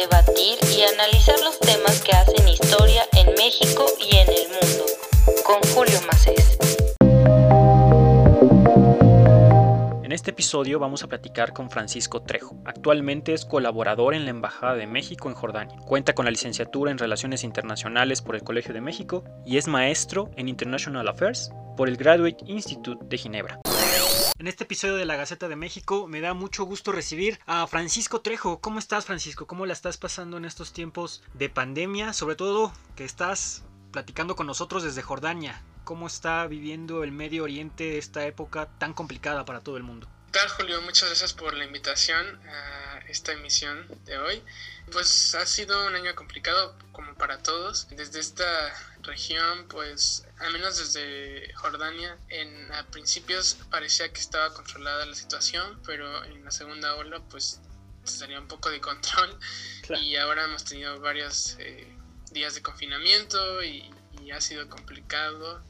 debatir y analizar los temas que hacen historia en México y en el mundo. Con Julio Macés. En este episodio vamos a platicar con Francisco Trejo. Actualmente es colaborador en la Embajada de México en Jordania. Cuenta con la licenciatura en Relaciones Internacionales por el Colegio de México y es maestro en International Affairs por el Graduate Institute de Ginebra. En este episodio de la Gaceta de México me da mucho gusto recibir a Francisco Trejo. ¿Cómo estás, Francisco? ¿Cómo la estás pasando en estos tiempos de pandemia? Sobre todo que estás platicando con nosotros desde Jordania. ¿Cómo está viviendo el Medio Oriente esta época tan complicada para todo el mundo? ¿Qué tal, Julio? Muchas gracias por la invitación a esta emisión de hoy. Pues ha sido un año complicado como para todos. Desde esta región, pues al menos desde Jordania, en a principios parecía que estaba controlada la situación, pero en la segunda ola pues salía un poco de control y ahora hemos tenido varios eh, días de confinamiento y, y ha sido complicado.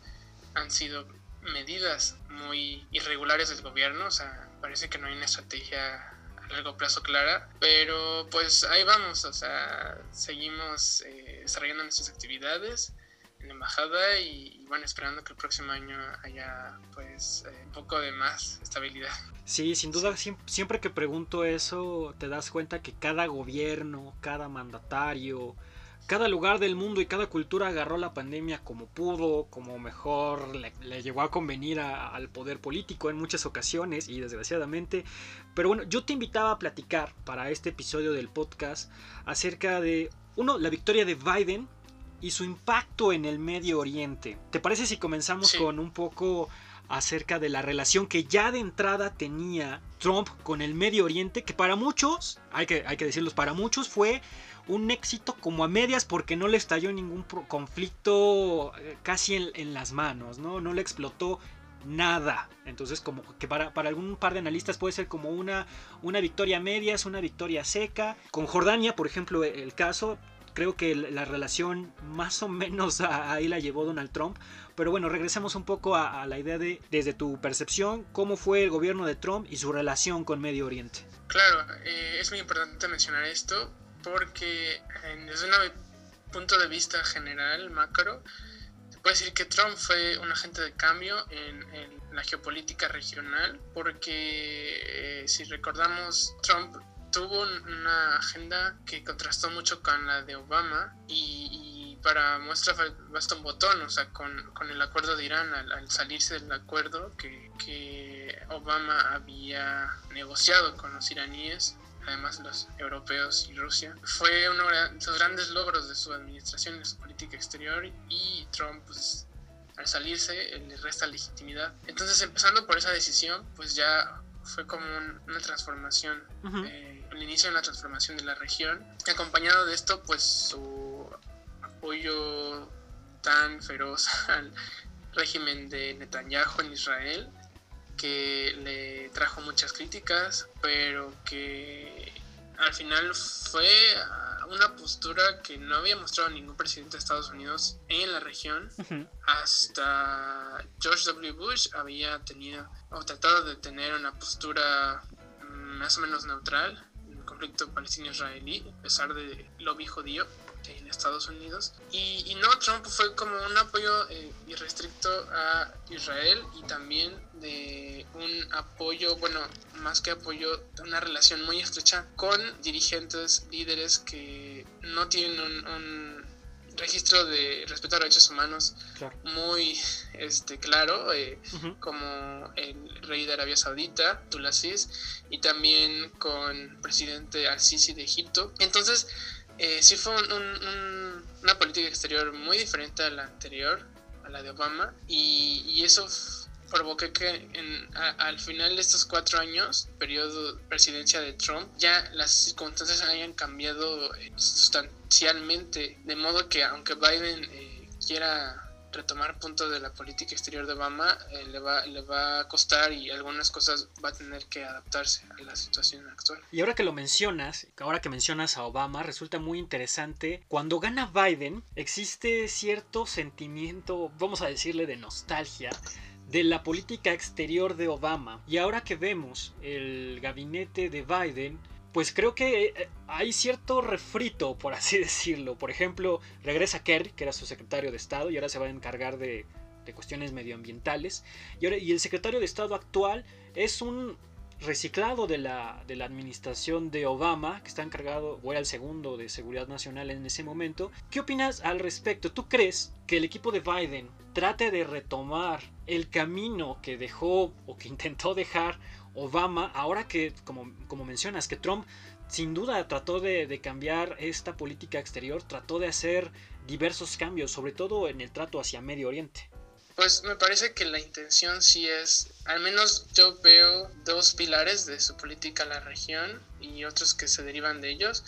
Han sido medidas muy irregulares del gobierno, o sea, parece que no hay una estrategia a largo plazo clara, pero pues ahí vamos, o sea, seguimos eh, desarrollando nuestras actividades en la embajada y, bueno, esperando que el próximo año haya pues eh, un poco de más estabilidad. Sí, sin duda, siempre que pregunto eso, te das cuenta que cada gobierno, cada mandatario, cada lugar del mundo y cada cultura agarró la pandemia como pudo, como mejor le, llegó a convenir al poder político en muchas ocasiones y desgraciadamente. Pero bueno, yo te invitaba a platicar para este episodio del podcast acerca de, uno, la victoria de Biden y su impacto en el Medio Oriente. ¿Te parece si comenzamos con un poco acerca de la relación que ya de entrada tenía Trump con el Medio Oriente, que para muchos, hay que, hay que decirlos, para muchos fue un éxito como a medias porque no le estalló ningún conflicto eh, casi en, las manos, ¿no? No le explotó nada. Entonces, como que para, para, algún par de analistas puede ser como una, una victoria a medias, una victoria seca. Con Jordania, por ejemplo, el caso, creo que la relación más o menos ahí la llevó Donald Trump. Pero bueno, regresemos un poco a, la idea de, desde tu percepción, cómo fue el gobierno de Trump y su relación con Medio Oriente. Claro, eh, es muy importante mencionar esto porque desde un punto de vista general, macro, se puede decir que Trump fue un agente de cambio en, la geopolítica regional, porque eh, si recordamos, Trump tuvo una agenda que contrastó mucho con la de Obama y, para muestra basta un botón, o sea, con, el acuerdo de Irán, al, salirse del acuerdo que, que Obama había negociado con los iraníes, además los europeos y Rusia, fue uno de los grandes logros de su administración en su política exterior y Trump, pues, al salirse, le resta legitimidad. Entonces, empezando por esa decisión, pues ya fue como una transformación, eh, el inicio de una transformación de la región. Acompañado de esto, pues su apoyo tan feroz al régimen de Netanyahu en Israel que le trajo muchas críticas, pero que al final fue una postura que no había mostrado ningún presidente de Estados Unidos en la región. Hasta George W. Bush había tenido o tratado de tener una postura mm, más o menos neutral en el conflicto palestino-israelí, a pesar de lobby judío en Estados Unidos. Y, no, Trump fue como un apoyo eh, irrestricto a Israel y también de un apoyo, bueno, más que apoyo, una relación muy estrecha con dirigentes, líderes que no tienen un, registro de respeto a derechos humanos muy este, claro, eh, como el rey de Arabia Saudita, Tulasis, y también con el presidente Al-Sisi de Egipto. Entonces, eh, sí fue una política exterior muy diferente a la anterior, a la de Obama, y, y eso provocó que en, al final de estos cuatro años, periodo de presidencia de Trump, ya las circunstancias hayan cambiado eh, sustancialmente, de modo que aunque Biden eh, quiera retomar puntos de la política exterior de Obama eh, le, va, le va a costar y algunas cosas va a tener que adaptarse a la situación actual. Y ahora que lo mencionas, ahora que mencionas a Obama, resulta muy interesante. Cuando gana Biden, existe cierto sentimiento, vamos a decirle, de nostalgia de la política exterior de Obama. Y ahora que vemos el gabinete de Biden, pues creo que eh, hay cierto refrito, por así decirlo. Por ejemplo, regresa Kerry, que era su secretario de Estado, y ahora se va a encargar de, cuestiones medioambientales. Y, y el secretario de Estado actual es un reciclado de la, de la administración de Obama, que está encargado, o era el segundo de Seguridad Nacional en ese momento. ¿Qué opinas al respecto? ¿Tú crees que el equipo de Biden trate de retomar el camino que dejó o que intentó dejar Obama, ahora que, como, como mencionas, que Trump sin duda trató de, de, cambiar esta política exterior, trató de hacer diversos cambios, sobre todo en el trato hacia Medio Oriente. Pues me parece que la intención sí es, al menos yo veo dos pilares de su política a la región y otros que se derivan de ellos.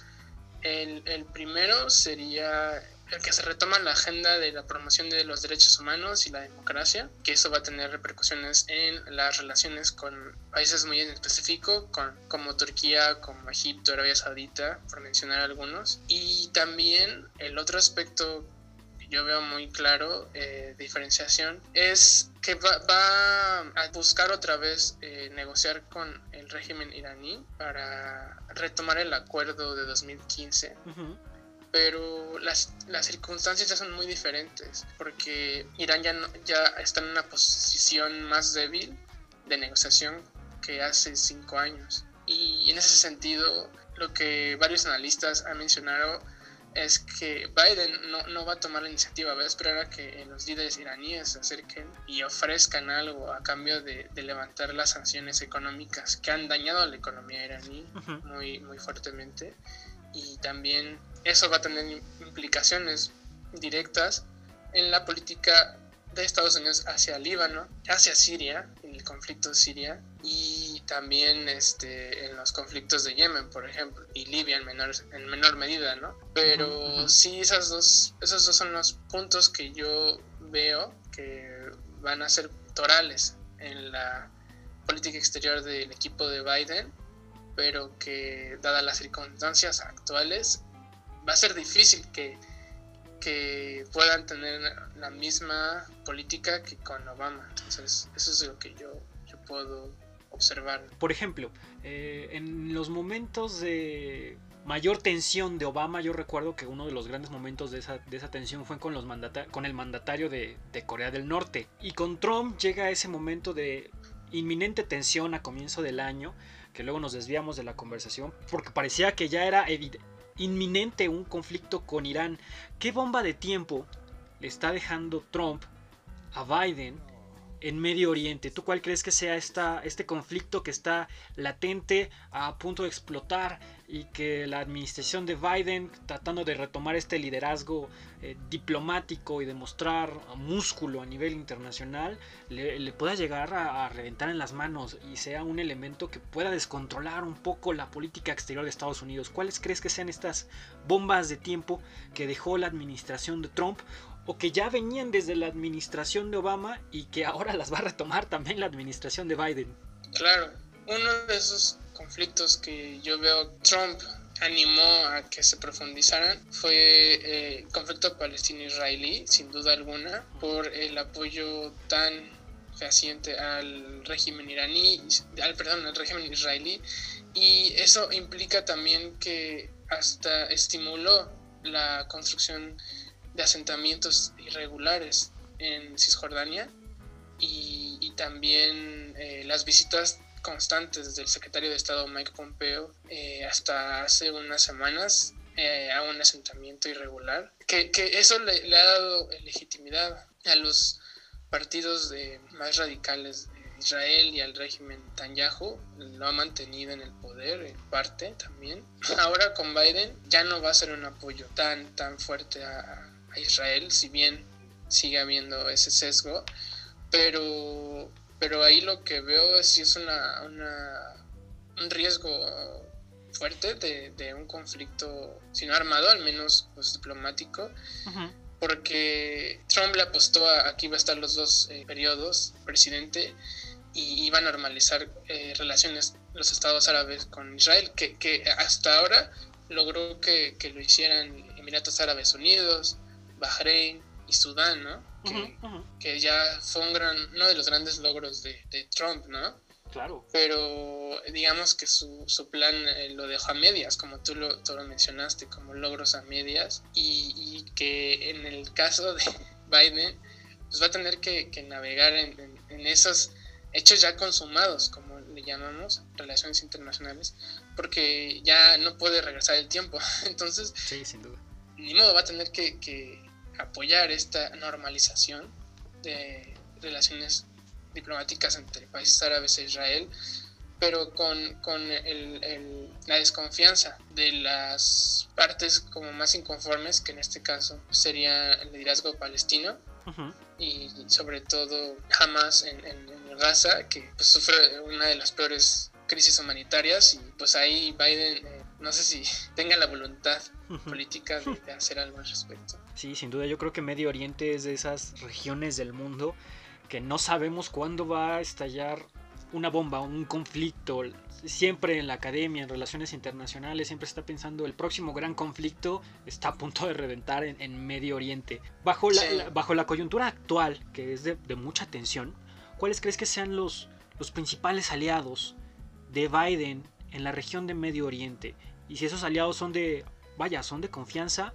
El, el primero sería el que se retoma la agenda de la promoción de los derechos humanos y la democracia, que eso va a tener repercusiones en las relaciones con países muy en específico, con, como Turquía, como Egipto, Arabia Saudita, por mencionar algunos. Y también el otro aspecto yo veo muy claro eh, diferenciación es que va, a buscar otra vez eh, negociar con el régimen iraní para retomar el acuerdo de 2015. Pero las, las, circunstancias ya son muy diferentes, porque Irán ya, ya está en una posición más débil de negociación que hace cinco años. Y en ese sentido, lo que varios analistas han mencionado es que Biden no, no, va a tomar la iniciativa, va a esperar a que los líderes iraníes se acerquen y ofrezcan algo a cambio de, levantar las sanciones económicas que han dañado a la economía iraní muy, muy fuertemente. Y también eso va a tener implicaciones directas en la política de Estados Unidos hacia Líbano, hacia Siria, en el conflicto de Siria, y también este, en los conflictos de Yemen, por ejemplo, y Libia en menor, en menor medida, ¿no? Pero sí, esas dos, esos dos son los puntos que yo veo que van a ser torales en la política exterior del equipo de Biden, pero que dadas las circunstancias actuales, va a ser difícil que que puedan tener la misma política que con Obama. Entonces, eso es lo que yo, yo puedo observar. Por ejemplo, eh, en los momentos de mayor tensión de Obama, yo recuerdo que uno de los grandes momentos de esa, de esa tensión fue con, los con el mandatario de, de, Corea del Norte. Y con Trump llega ese momento de inminente tensión a comienzo del año, que luego nos desviamos de la conversación, porque parecía que ya era inminente un conflicto con Irán. ¿Qué bomba de tiempo le está dejando Trump a Biden en Medio Oriente? ¿Tú cuál crees que sea esta, este conflicto que está latente, a punto de explotar y que la administración de Biden, tratando de retomar este liderazgo eh, diplomático y demostrar músculo a nivel internacional, le, pueda llegar a, reventar en las manos y sea un elemento que pueda descontrolar un poco la política exterior de Estados Unidos? ¿Cuáles crees que sean estas bombas de tiempo que dejó la administración de Trump o que ya venían desde la administración de Obama y que ahora las va a retomar también la administración de Biden. Claro, uno de esos conflictos que yo veo Trump animó a que se profundizaran fue eh, el conflicto palestino-israelí, sin duda alguna, por el apoyo tan fehaciente al régimen iraní, al perdón, al régimen israelí, y eso implica también que hasta estimuló la construcción de asentamientos irregulares en Cisjordania y, y también eh, las visitas constantes del secretario de Estado Mike Pompeo eh, hasta hace unas semanas eh, a un asentamiento irregular, que, que eso le, le, ha dado legitimidad a los partidos de, más radicales de Israel y al régimen Tanyahu, lo ha mantenido en el poder en parte también. Ahora con Biden ya no va a ser un apoyo tan, tan fuerte a, a Israel, si bien sigue habiendo ese sesgo, pero, pero ahí lo que veo es si es una, un riesgo fuerte de, un conflicto, si no armado, al menos pues, diplomático, porque Trump le apostó a, que iba a estar los dos eh, periodos presidente y iba a normalizar eh, relaciones los estados árabes con Israel, que, que hasta ahora logró que, que, lo hicieran Emiratos Árabes Unidos, Bahrein y Sudán, ¿no? Que, ya fue un gran, uno de los grandes logros de, Trump, ¿no? Claro. Pero digamos que su, su plan eh, lo dejó a medias, como tú lo, tú lo mencionaste, como logros a medias, y, y, que en el caso de Biden, pues va a tener que, que navegar en, en, en, esos hechos ya consumados, como le llamamos, relaciones internacionales, porque ya no puede regresar el tiempo. Entonces, sí, sin duda. ni modo, va a tener que, que apoyar esta normalización de relaciones diplomáticas entre países árabes e Israel, pero con, con el, el, la desconfianza de las partes como más inconformes, que en este caso sería el liderazgo palestino, uh -huh. y sobre todo Hamas en, en, en Gaza, que pues, sufre una de las peores crisis humanitarias, y pues ahí Biden, eh, no sé si tenga la voluntad política de, de hacer algo al respecto. Sí, sin duda, yo creo que Medio Oriente es de esas regiones del mundo que no sabemos cuándo va a estallar una bomba, un conflicto. Siempre en la academia, en relaciones internacionales, siempre está pensando el próximo gran conflicto está a punto de reventar en, en Medio Oriente. Bajo la, sí. la, bajo la coyuntura actual, que es de, de, mucha tensión, ¿cuáles crees que sean los, los principales aliados de Biden en la región de Medio Oriente? Y si esos aliados son de, vaya, son de confianza,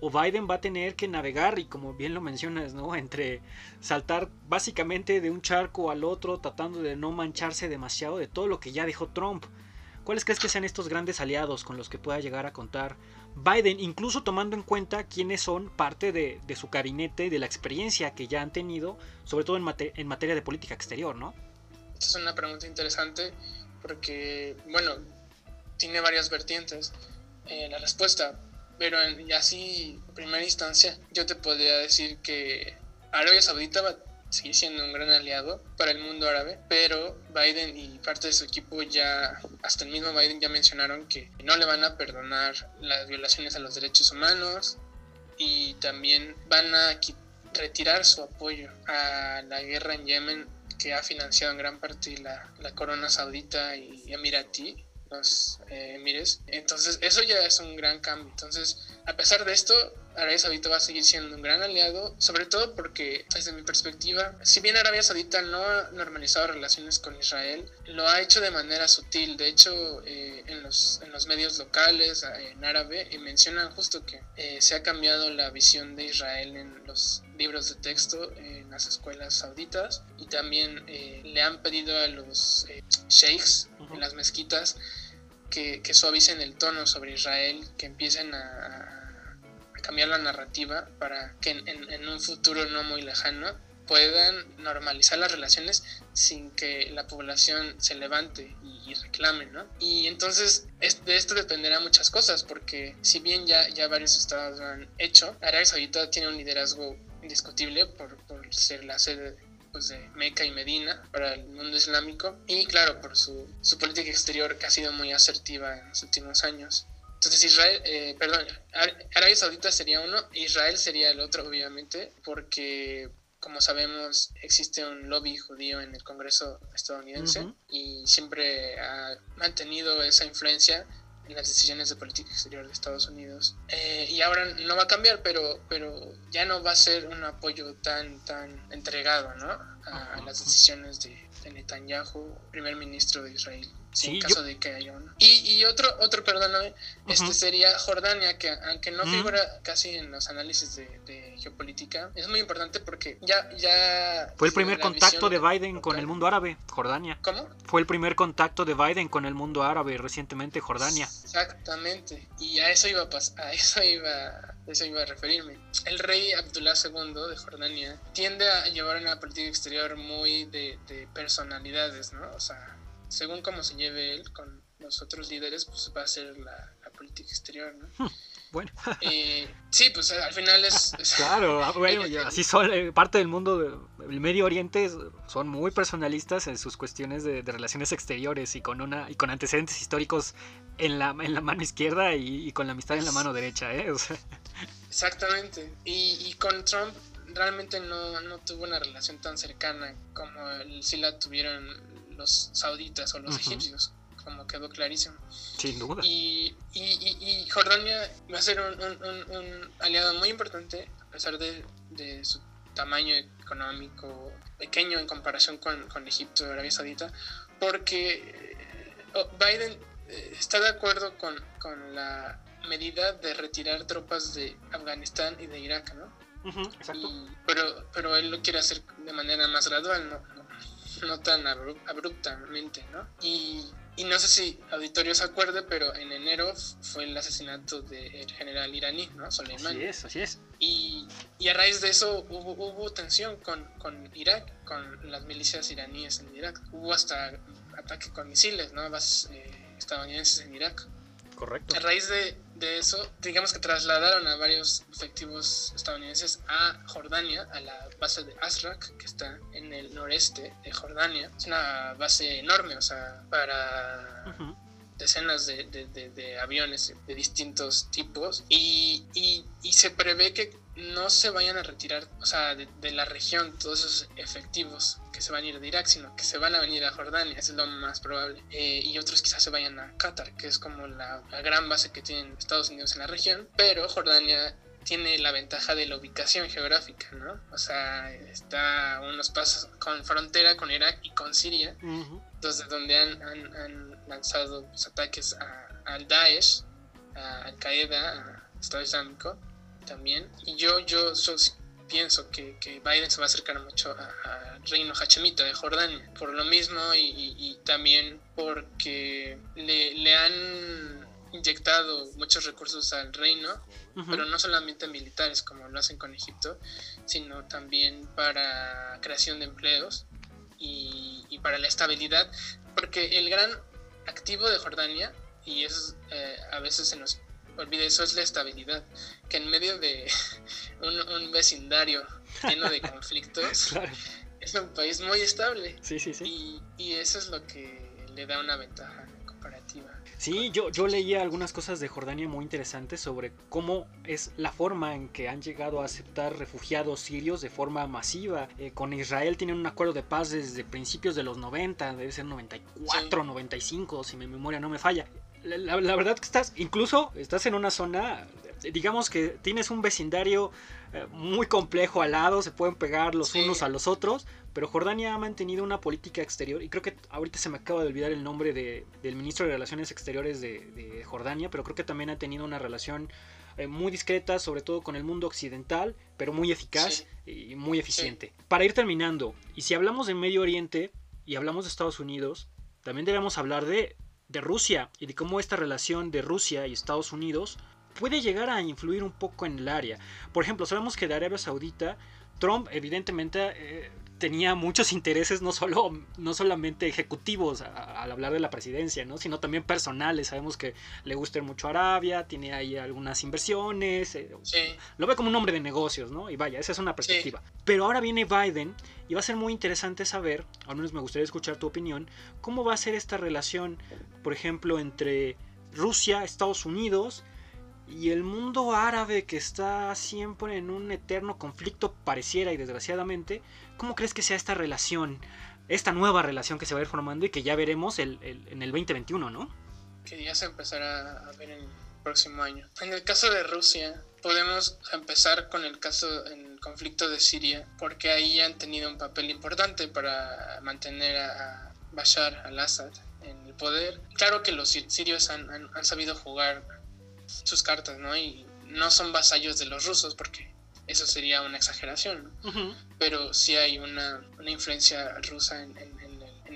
o Biden va a tener que navegar y como bien lo mencionas, ¿no? Entre saltar básicamente de un charco al otro tratando de no mancharse demasiado de todo lo que ya dejó Trump. ¿Cuáles crees que sean estos grandes aliados con los que pueda llegar a contar Biden, incluso tomando en cuenta quiénes son parte de, de su gabinete y de la experiencia que ya han tenido, sobre todo en, mate en materia de política exterior, ¿no? Esta es una pregunta interesante porque, bueno, tiene varias vertientes. Eh, la respuesta, pero en, así, en primera instancia, yo te podría decir que Arabia Saudita va a seguir siendo un gran aliado para el mundo árabe, pero Biden y parte de su equipo ya, hasta el mismo Biden ya mencionaron que no le van a perdonar las violaciones a los derechos humanos y también van a retirar su apoyo a la guerra en Yemen que ha financiado en gran parte la, la corona saudita y emiratí los eh, emires. Entonces, eso ya es un gran cambio. Entonces, a pesar de esto, Arabia Saudita va a seguir siendo un gran aliado, sobre todo porque, desde mi perspectiva, si bien Arabia Saudita no ha normalizado relaciones con Israel, lo ha hecho de manera sutil. De hecho, eh, en, los, en los medios locales, en árabe, eh, mencionan justo que eh, se ha cambiado la visión de Israel en los libros de texto en las escuelas sauditas y también eh, le han pedido a los eh, sheikhs en las mezquitas que, suavicen el tono sobre Israel, que empiecen a, cambiar la narrativa para que en, un futuro no muy lejano puedan normalizar las relaciones sin que la población se levante y, reclame, ¿no? Y entonces es, de esto dependerá muchas cosas, porque si bien ya, ya varios estados lo han hecho, Arabia Saudita tiene un liderazgo indiscutible por, por ser la sede pues, de Meca y Medina para el mundo islámico y claro por su, su, política exterior que ha sido muy asertiva en los últimos años. Entonces Israel, eh, perdón, Arabia Saudita sería uno, Israel sería el otro obviamente porque como sabemos existe un lobby judío en el Congreso estadounidense uh -huh. y siempre ha mantenido esa influencia en las decisiones de política exterior de Estados Unidos. Eh, y ahora no va a cambiar, pero, pero ya no va a ser un apoyo tan, tan entregado ¿no? A, las decisiones de, de, Netanyahu, primer ministro de Israel. Sí, en caso yo... de que haya uno. Y, y otro, otro, perdóname, uh -huh. este sería Jordania, que aunque no uh -huh. figura casi en los análisis de, de, geopolítica, es muy importante porque ya... ya Fue el primer contacto de Biden local. con el mundo árabe, Jordania. ¿Cómo? Fue el primer contacto de Biden con el mundo árabe recientemente, Jordania. Exactamente. Y a eso iba a pasar, a eso iba, eso iba a referirme. El rey Abdullah II de Jordania tiende a llevar una política exterior muy de, de personalidades, ¿no? O sea, según cómo se lleve él con los otros líderes, pues va a ser la, la política exterior, ¿no? Bueno. eh, sí, pues al final es... es claro, bueno, ya, así son, eh, parte del mundo del Medio Oriente son muy personalistas en sus cuestiones de, de, relaciones exteriores y con, una, y con antecedentes históricos en la, en la mano izquierda y, y con la amistad en la mano derecha, ¿eh? O sea. Exactamente. Y, y con Trump realmente no, no, tuvo una relación tan cercana como si la tuvieron los sauditas o los uh -huh. egipcios como quedó clarísimo. Sin duda. Y, y, y, y Jordania va a ser un, un, un, aliado muy importante, a pesar de, de, su tamaño económico pequeño en comparación con, con Egipto y Arabia Saudita, porque eh, Biden eh, está de acuerdo con, con, la medida de retirar tropas de Afganistán y de Irak, ¿no? exacto. pero, pero él lo quiere hacer de manera más gradual, no, no, tan abruptamente, ¿no? Y y no sé si auditorio se acuerde, pero en enero fue el asesinato del general iraní, ¿no? Soleimani. Así es, así es. Y, y a raíz de eso hubo, hubo tensión con, con, Irak, con las milicias iraníes en Irak. Hubo hasta ataque con misiles, ¿no? Bases eh, estadounidenses en Irak. Correcto. A raíz de, de, eso, digamos que trasladaron a varios efectivos estadounidenses a Jordania, a la base de Asrak, que está en el noreste de Jordania. Es una base enorme, o sea, para decenas de, de, de, aviones de distintos tipos. Y, y, y se prevé que no se vayan a retirar, o sea, de, la región todos esos efectivos que se van a ir de Irak, sino que se van a venir a Jordania, es lo más probable. Eh, y otros quizás se vayan a Qatar, que es como la, gran base que tienen Estados Unidos en la región. Pero Jordania tiene la ventaja de la ubicación geográfica, ¿no? O sea, está unos pasos con frontera con Irak y con Siria, desde donde han, han, lanzado ataques al Daesh, a Al Qaeda, a Estado Islámico también. Y yo, yo pienso que, que, Biden se va a acercar mucho al reino hachemita de Jordania, por lo mismo y, también porque le, le, han inyectado muchos recursos al reino, pero no solamente militares como lo hacen con Egipto, sino también para creación de empleos y, y para la estabilidad, porque el gran activo de Jordania, y es eh, a veces se nos olvide eso, es la estabilidad. Que en medio de un, vecindario lleno de conflictos, es un país muy estable. Sí, sí, sí. Y, y, eso es lo que le da una ventaja comparativa. Sí, yo, yo leía algunas cosas de Jordania muy interesantes sobre cómo es la forma en que han llegado a aceptar refugiados sirios de forma masiva. Eh, con Israel tienen un acuerdo de paz desde principios de los 90, debe ser 94, 95, si mi memoria no me falla la, verdad que estás, incluso estás en una zona, digamos que tienes un vecindario eh, muy complejo al lado, se pueden pegar los unos a los otros, pero Jordania ha mantenido una política exterior, y creo que ahorita se me acaba de olvidar el nombre del ministro de Relaciones Exteriores de, Jordania, pero creo que también ha tenido una relación eh, muy discreta, sobre todo con el mundo occidental, pero muy eficaz y muy eficiente. Para ir terminando, y si hablamos de Medio Oriente y hablamos de Estados Unidos, también debemos hablar de de Rusia y de cómo esta relación de Rusia y Estados Unidos puede llegar a influir un poco en el área. Por ejemplo, sabemos que de Arabia Saudita, Trump evidentemente eh, tenía muchos intereses, no, solo, no solamente ejecutivos al hablar de la presidencia, ¿no? sino también personales. Sabemos que le gusta mucho Arabia, tiene ahí algunas inversiones, eh, lo ve como un hombre de negocios, ¿no? Y vaya, esa es una perspectiva. Pero ahora viene Biden y va a ser muy interesante saber, al menos me gustaría escuchar tu opinión, cómo va a ser esta relación, por ejemplo, entre Rusia, Estados Unidos, y el mundo árabe que está siempre en un eterno conflicto pareciera y desgraciadamente, ¿cómo crees que sea esta relación, esta nueva relación que se va a ir formando y que ya veremos el, en el 2021, ¿no? Que ya se empezará a ver en el próximo año. En el caso de Rusia, podemos empezar con el caso en el conflicto de Siria, porque ahí han tenido un papel importante para mantener a Bashar al-Assad en el poder. Claro que los sirios han, han sabido jugar sus cartas, ¿no? Y no son vasallos de los rusos porque eso sería una exageración, pero sí hay una, influencia rusa en,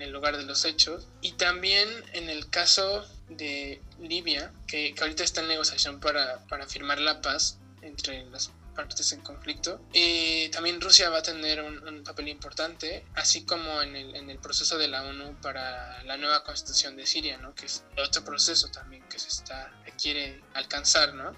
el lugar de los hechos. Y también en el caso de Libia, que, que ahorita está en negociación para, para firmar la paz entre las partes en conflicto. y también Rusia va a tener un, papel importante, así como en el, en el, proceso de la ONU para la nueva constitución de Siria, ¿no? que es otro proceso también que se está quiere alcanzar. ¿no?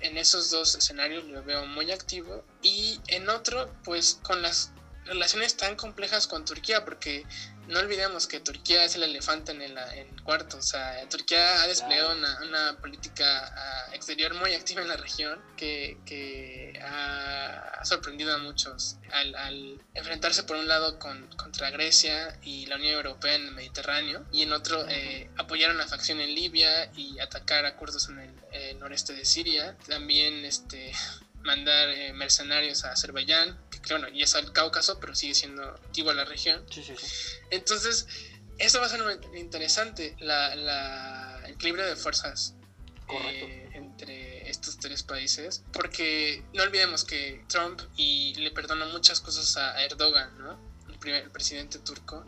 En esos dos escenarios lo veo muy activo y en otro, pues con las relaciones tan complejas con Turquía, porque no olvidemos que Turquía es el elefante en el, cuarto. O sea, Turquía ha desplegado una, política ah, exterior muy activa en la región que, ha, sorprendido a muchos al, enfrentarse por un lado con, contra Grecia y la Unión Europea en el Mediterráneo y en otro eh, apoyar a una facción en Libia y atacar a kurdos en el eh, noreste de Siria. También este, mandar eh, mercenarios a Azerbaiyán, que bueno, y es al Cáucaso, pero sigue siendo activo la región. Sí, sí, sí. Entonces, esto va a ser interesante, la, la el equilibrio de fuerzas eh, entre estos tres países, porque no olvidemos que Trump y le perdonó muchas cosas a Erdogan, ¿no? el, primer, presidente turco,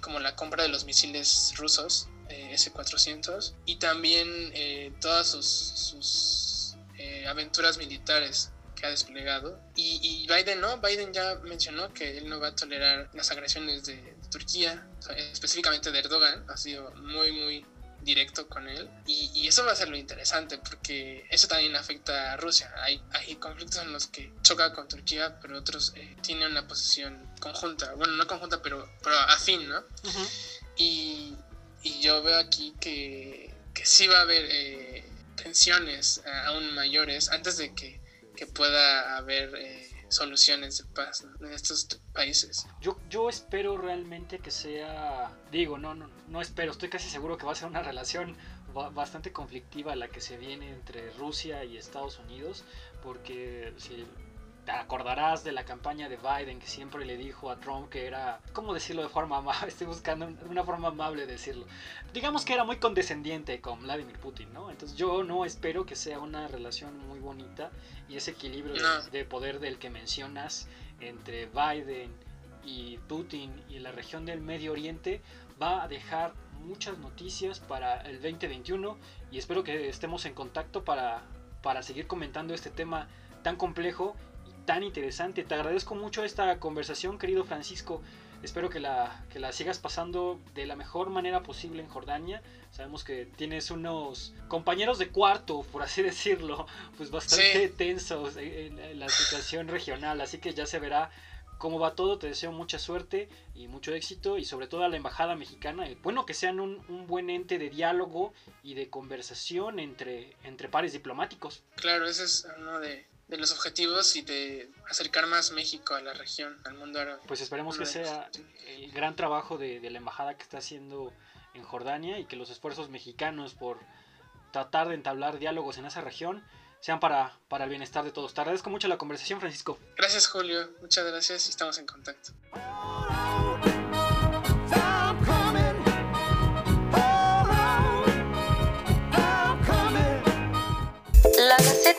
como la compra de los misiles rusos, eh, S-400, y también eh, todas sus, sus aventuras militares que ha desplegado. Y, Biden no, Biden ya mencionó que él no va a tolerar las agresiones de, Turquía, específicamente de Erdogan, ha sido muy, muy directo con él. Y, eso va a ser lo interesante porque eso también afecta a Rusia. Hay, hay conflictos en los que choca con Turquía, pero otros eh, tienen una posición conjunta. Bueno, no conjunta, pero, pero afín, ¿no? y, y, yo veo aquí que, que sí va a haber eh, tensiones eh, aún mayores antes de que, que pueda haber... Eh, soluciones de paz en estos países. Yo, yo espero realmente que sea, digo, no, no, no espero, estoy casi seguro que va a ser una relación bastante conflictiva la que se viene entre Rusia y Estados Unidos, porque si te acordarás de la campaña de Biden que siempre le dijo a Trump que era, ¿cómo decirlo de forma amable? Estoy buscando una forma amable de decirlo. Digamos que era muy condescendiente con Vladimir Putin, ¿no? Entonces yo no espero que sea una relación muy bonita y ese equilibrio de, poder del que mencionas entre Biden y Putin y la región del Medio Oriente va a dejar muchas noticias para el 2021 y espero que estemos en contacto para, para seguir comentando este tema tan complejo tan interesante. Te agradezco mucho esta conversación, querido Francisco. Espero que la, que la sigas pasando de la mejor manera posible en Jordania. Sabemos que tienes unos compañeros de cuarto, por así decirlo, pues bastante tensos en, la situación regional. Así que ya se verá cómo va todo. Te deseo mucha suerte y mucho éxito y sobre todo a la Embajada Mexicana. Bueno, que sean un, un, buen ente de diálogo y de conversación entre, entre pares diplomáticos. Claro, ese es uno de, de los objetivos y de acercar más México a la región, al mundo árabe. Pues esperemos que sea el gran trabajo de, la embajada que está haciendo en Jordania y que los esfuerzos mexicanos por tratar de entablar diálogos en esa región sean para, para el bienestar de todos. Te agradezco mucho la conversación, Francisco. Gracias, Julio. Muchas gracias y estamos en contacto.